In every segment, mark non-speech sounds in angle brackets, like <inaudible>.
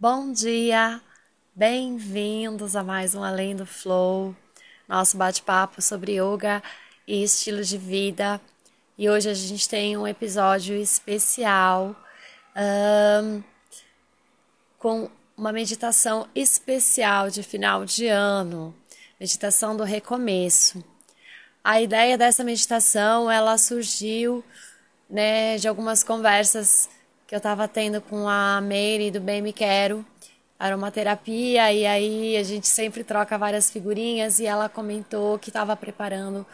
Bom dia, bem-vindos a mais um Além do Flow, nosso bate-papo sobre yoga e estilo de vida. E hoje a gente tem um episódio especial um, com uma meditação especial de final de ano, meditação do recomeço. A ideia dessa meditação ela surgiu né, de algumas conversas que eu estava tendo com a Mary do Bem Me Quero, aromaterapia, e aí a gente sempre troca várias figurinhas e ela comentou que estava preparando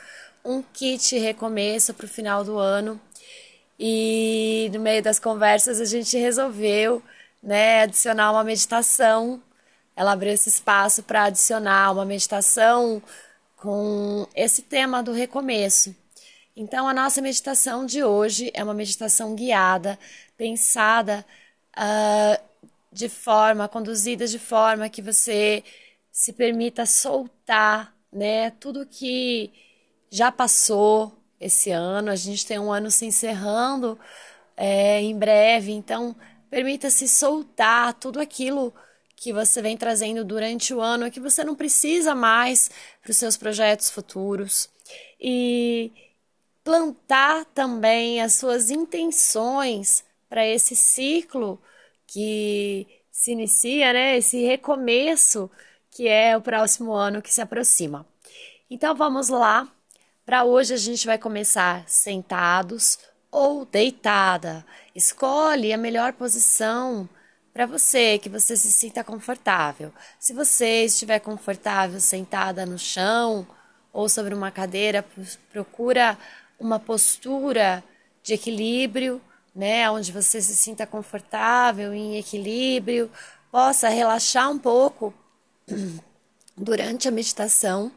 um kit recomeço para o final do ano. E no meio das conversas a gente resolveu né, adicionar uma meditação. Ela abriu esse espaço para adicionar uma meditação com esse tema do recomeço. Então, a nossa meditação de hoje é uma meditação guiada, pensada uh, de forma, conduzida de forma que você se permita soltar, né, tudo que já passou esse ano. A gente tem um ano se encerrando é, em breve, então permita-se soltar tudo aquilo que você vem trazendo durante o ano que você não precisa mais para os seus projetos futuros. E plantar também as suas intenções para esse ciclo que se inicia, né? Esse recomeço que é o próximo ano que se aproxima. Então vamos lá. Para hoje a gente vai começar sentados ou deitada. Escolhe a melhor posição para você, que você se sinta confortável. Se você estiver confortável sentada no chão ou sobre uma cadeira, procura uma postura de equilíbrio, né, onde você se sinta confortável, em equilíbrio, possa relaxar um pouco <clears throat> durante a meditação.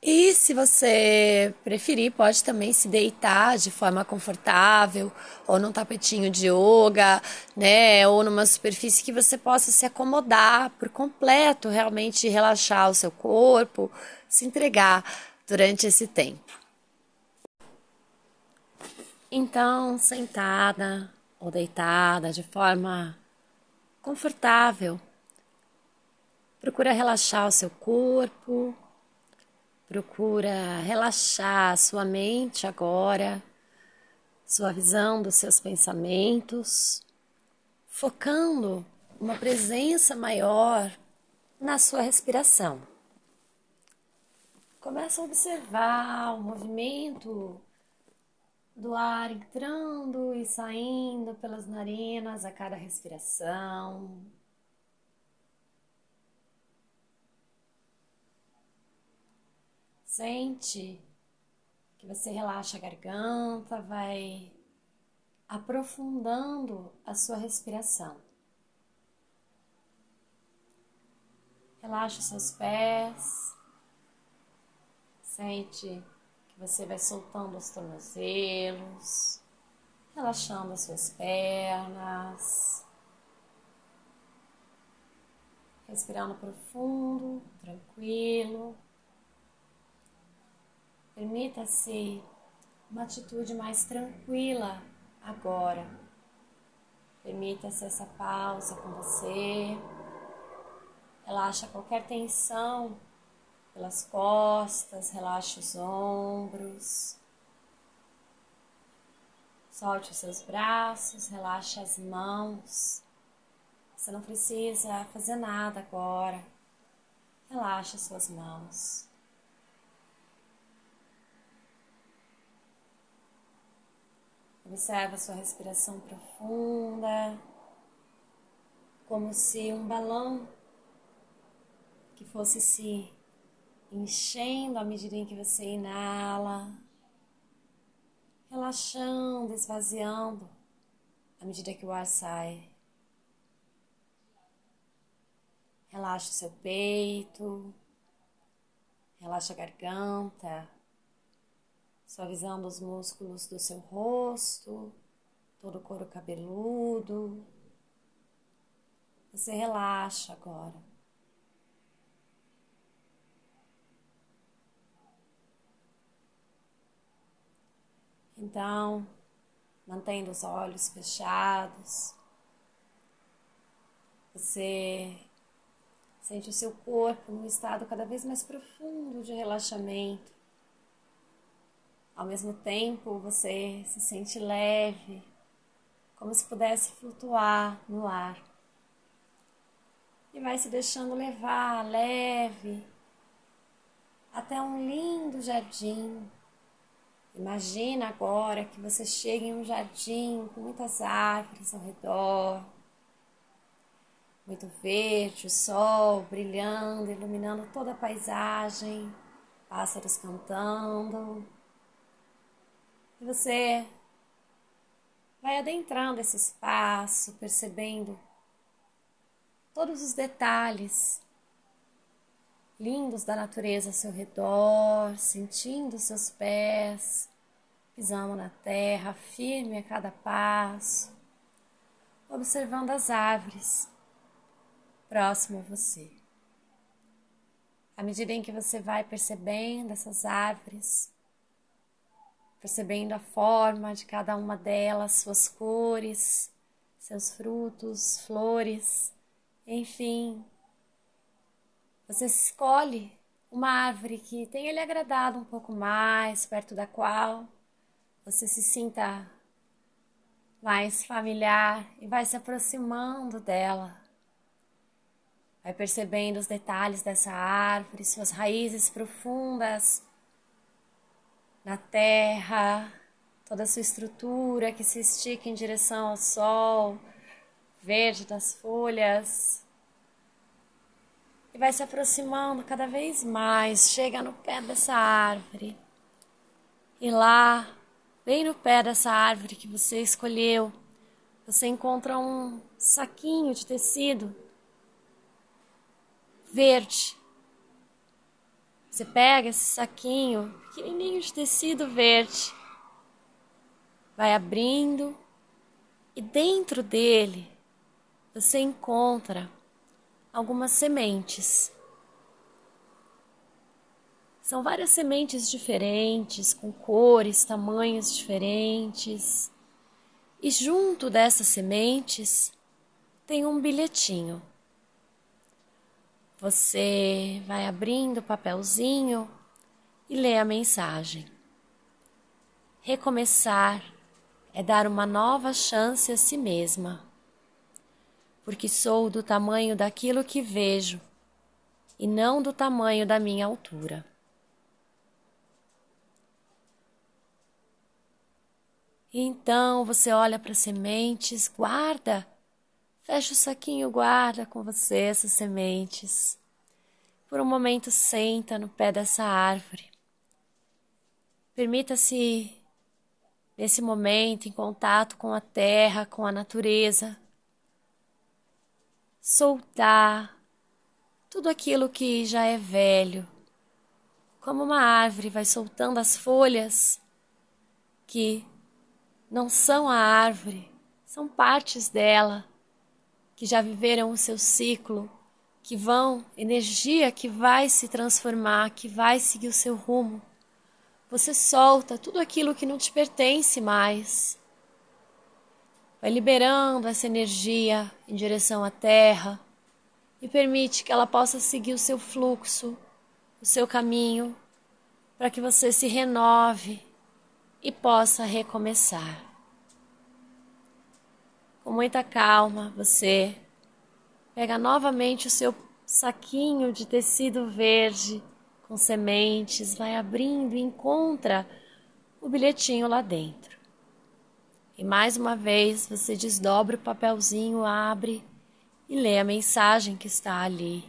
E se você preferir, pode também se deitar de forma confortável, ou num tapetinho de yoga, né, ou numa superfície que você possa se acomodar por completo, realmente relaxar o seu corpo, se entregar durante esse tempo. Então, sentada ou deitada de forma confortável, procura relaxar o seu corpo, procura relaxar sua mente agora, suavizando os seus pensamentos, focando uma presença maior na sua respiração. Começa a observar o movimento do ar entrando e saindo pelas narinas a cada respiração. Sente que você relaxa a garganta, vai aprofundando a sua respiração. Relaxa os seus pés. Sente você vai soltando os tornozelos, relaxando as suas pernas, respirando profundo, tranquilo. Permita-se uma atitude mais tranquila agora. Permita-se essa pausa com você. Relaxa qualquer tensão pelas costas, relaxa os ombros. Solte os seus braços, relaxa as mãos. Você não precisa fazer nada agora. Relaxa suas mãos. Observa sua respiração profunda, como se um balão que fosse se enchendo à medida em que você inala, relaxando, esvaziando à medida que o ar sai. Relaxa o seu peito, relaxa a garganta, suavizando os músculos do seu rosto, todo o couro cabeludo. Você relaxa agora. Então, mantendo os olhos fechados, Você sente o seu corpo num estado cada vez mais profundo de relaxamento. Ao mesmo tempo, você se sente leve, como se pudesse flutuar no ar. E vai se deixando levar leve até um lindo jardim. Imagina agora que você chega em um jardim com muitas árvores ao redor, muito verde, o sol brilhando, iluminando toda a paisagem, pássaros cantando. E você vai adentrando esse espaço, percebendo todos os detalhes lindos da natureza ao seu redor, sentindo seus pés pisando na terra, firme a cada passo, observando as árvores próximo a você. À medida em que você vai percebendo essas árvores, percebendo a forma de cada uma delas, suas cores, seus frutos, flores, enfim. Você escolhe uma árvore que tenha lhe agradado um pouco mais, perto da qual você se sinta mais familiar e vai se aproximando dela. Vai percebendo os detalhes dessa árvore, suas raízes profundas na terra, toda a sua estrutura que se estica em direção ao sol, verde das folhas. E vai se aproximando cada vez mais, chega no pé dessa árvore. E lá, bem no pé dessa árvore que você escolheu, você encontra um saquinho de tecido verde você pega esse saquinho pequenininho de tecido verde, vai abrindo e dentro dele você encontra algumas sementes. São várias sementes diferentes, com cores, tamanhos diferentes. E junto dessas sementes tem um bilhetinho. Você vai abrindo o papelzinho e lê a mensagem. Recomeçar é dar uma nova chance a si mesma, porque sou do tamanho daquilo que vejo e não do tamanho da minha altura. Então você olha para as sementes, guarda Fecha o saquinho, guarda com você essas sementes. Por um momento, senta no pé dessa árvore. Permita-se, nesse momento, em contato com a terra, com a natureza, soltar tudo aquilo que já é velho. Como uma árvore vai soltando as folhas que não são a árvore, são partes dela que já viveram o seu ciclo, que vão, energia que vai se transformar, que vai seguir o seu rumo. Você solta tudo aquilo que não te pertence mais. Vai liberando essa energia em direção à terra e permite que ela possa seguir o seu fluxo, o seu caminho, para que você se renove e possa recomeçar. Com muita calma, você pega novamente o seu saquinho de tecido verde com sementes, vai abrindo e encontra o bilhetinho lá dentro. E mais uma vez você desdobra o papelzinho, abre e lê a mensagem que está ali.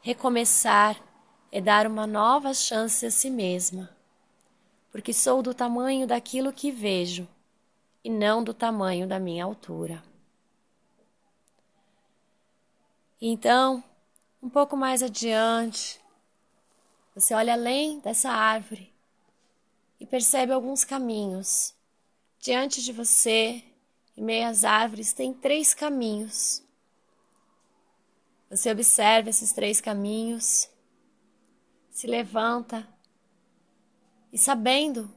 Recomeçar é dar uma nova chance a si mesma, porque sou do tamanho daquilo que vejo e não do tamanho da minha altura. Então, um pouco mais adiante, você olha além dessa árvore e percebe alguns caminhos. Diante de você, em meio às árvores, tem três caminhos. Você observa esses três caminhos, se levanta e sabendo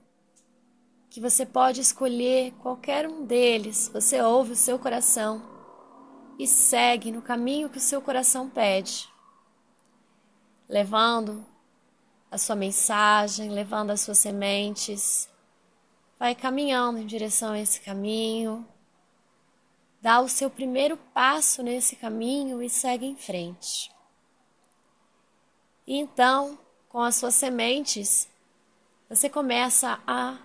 que você pode escolher qualquer um deles, você ouve o seu coração e segue no caminho que o seu coração pede, levando a sua mensagem, levando as suas sementes. Vai caminhando em direção a esse caminho. Dá o seu primeiro passo nesse caminho e segue em frente. E então, com as suas sementes, você começa a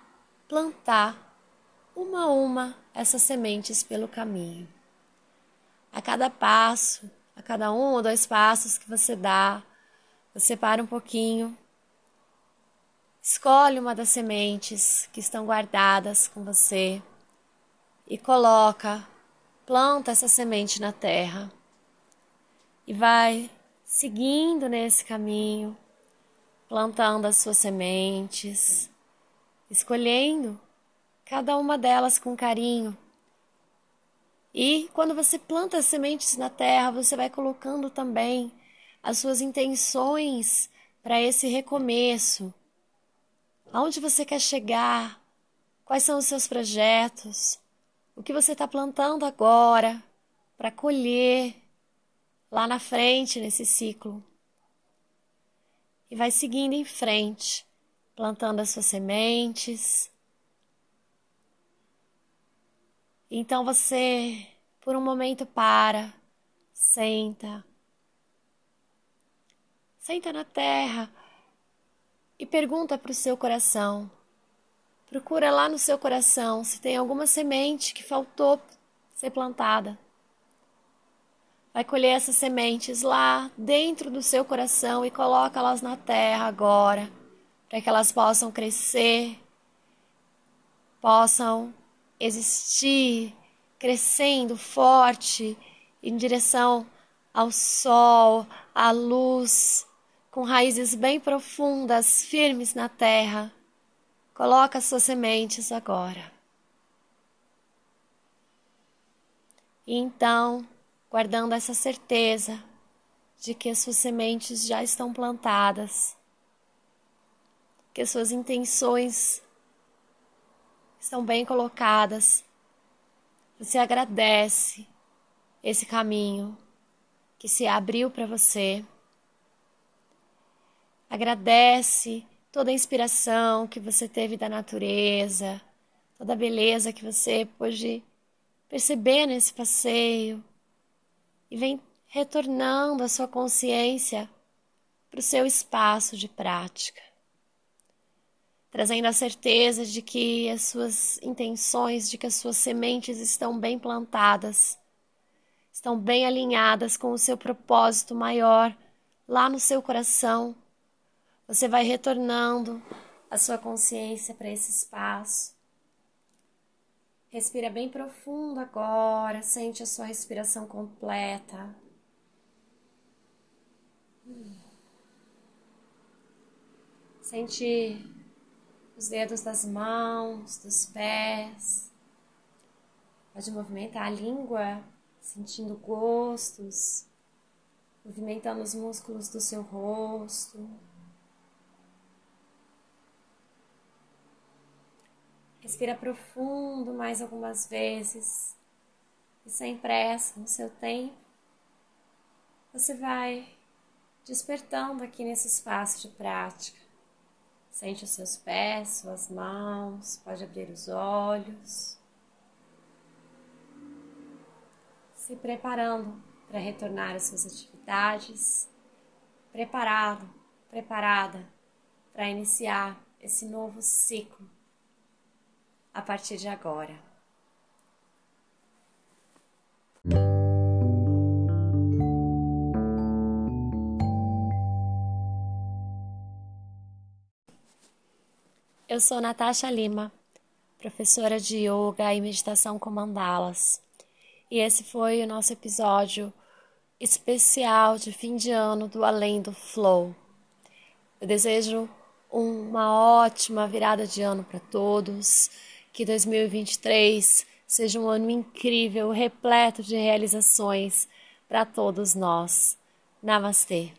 plantar uma a uma essas sementes pelo caminho. A cada passo, a cada um ou dois passos que você dá, você para um pouquinho, escolhe uma das sementes que estão guardadas com você e coloca, planta essa semente na terra e vai seguindo nesse caminho plantando as suas sementes, escolhendo cada uma delas com carinho. E quando você planta as sementes na terra, você vai colocando também as suas intenções para esse recomeço. Aonde você quer chegar? Quais são os seus projetos? O que você está plantando agora para colher lá na frente nesse ciclo? E vai seguindo em frente, plantando as suas sementes. Então você, por um momento, para, senta, senta na terra e pergunta para o seu coração. Procura lá no seu coração se tem alguma semente que faltou ser plantada vai colher essas sementes lá dentro do seu coração e coloca-las na terra agora, para que elas possam crescer, possam existir, crescendo forte em direção ao sol, à luz, com raízes bem profundas, firmes na terra. Coloca as suas sementes agora. Então, guardando essa certeza de que as suas sementes já estão plantadas, que as suas intenções estão bem colocadas. Você agradece esse caminho que se abriu para você. Agradece toda a inspiração que você teve da natureza, toda a beleza que você pôde perceber nesse passeio e vem retornando a sua consciência para o seu espaço de prática, trazendo a certeza de que as suas intenções, de que as suas sementes estão bem plantadas, estão bem alinhadas com o seu propósito maior lá no seu coração. Você vai retornando a sua consciência para esse espaço Respira bem profundo agora, sente a sua respiração completa. Sente os dedos das mãos, dos pés. Pode movimentar a língua, sentindo gostos, movimentando os músculos do seu rosto. Respira profundo mais algumas vezes e sem pressa, no seu tempo, você vai despertando aqui nesse espaço de prática. Sente os seus pés, suas mãos, pode abrir os olhos. Se preparando para retornar às suas atividades, preparado, preparada para iniciar esse novo ciclo a partir de agora. Eu sou Natasha Lima, professora de yoga e meditação com mandalas. E esse foi o nosso episódio especial de fim de ano do Além do Flow. Eu desejo uma ótima virada de ano para todos que 2023 seja um ano incrível, repleto de realizações para todos nós. Namastê.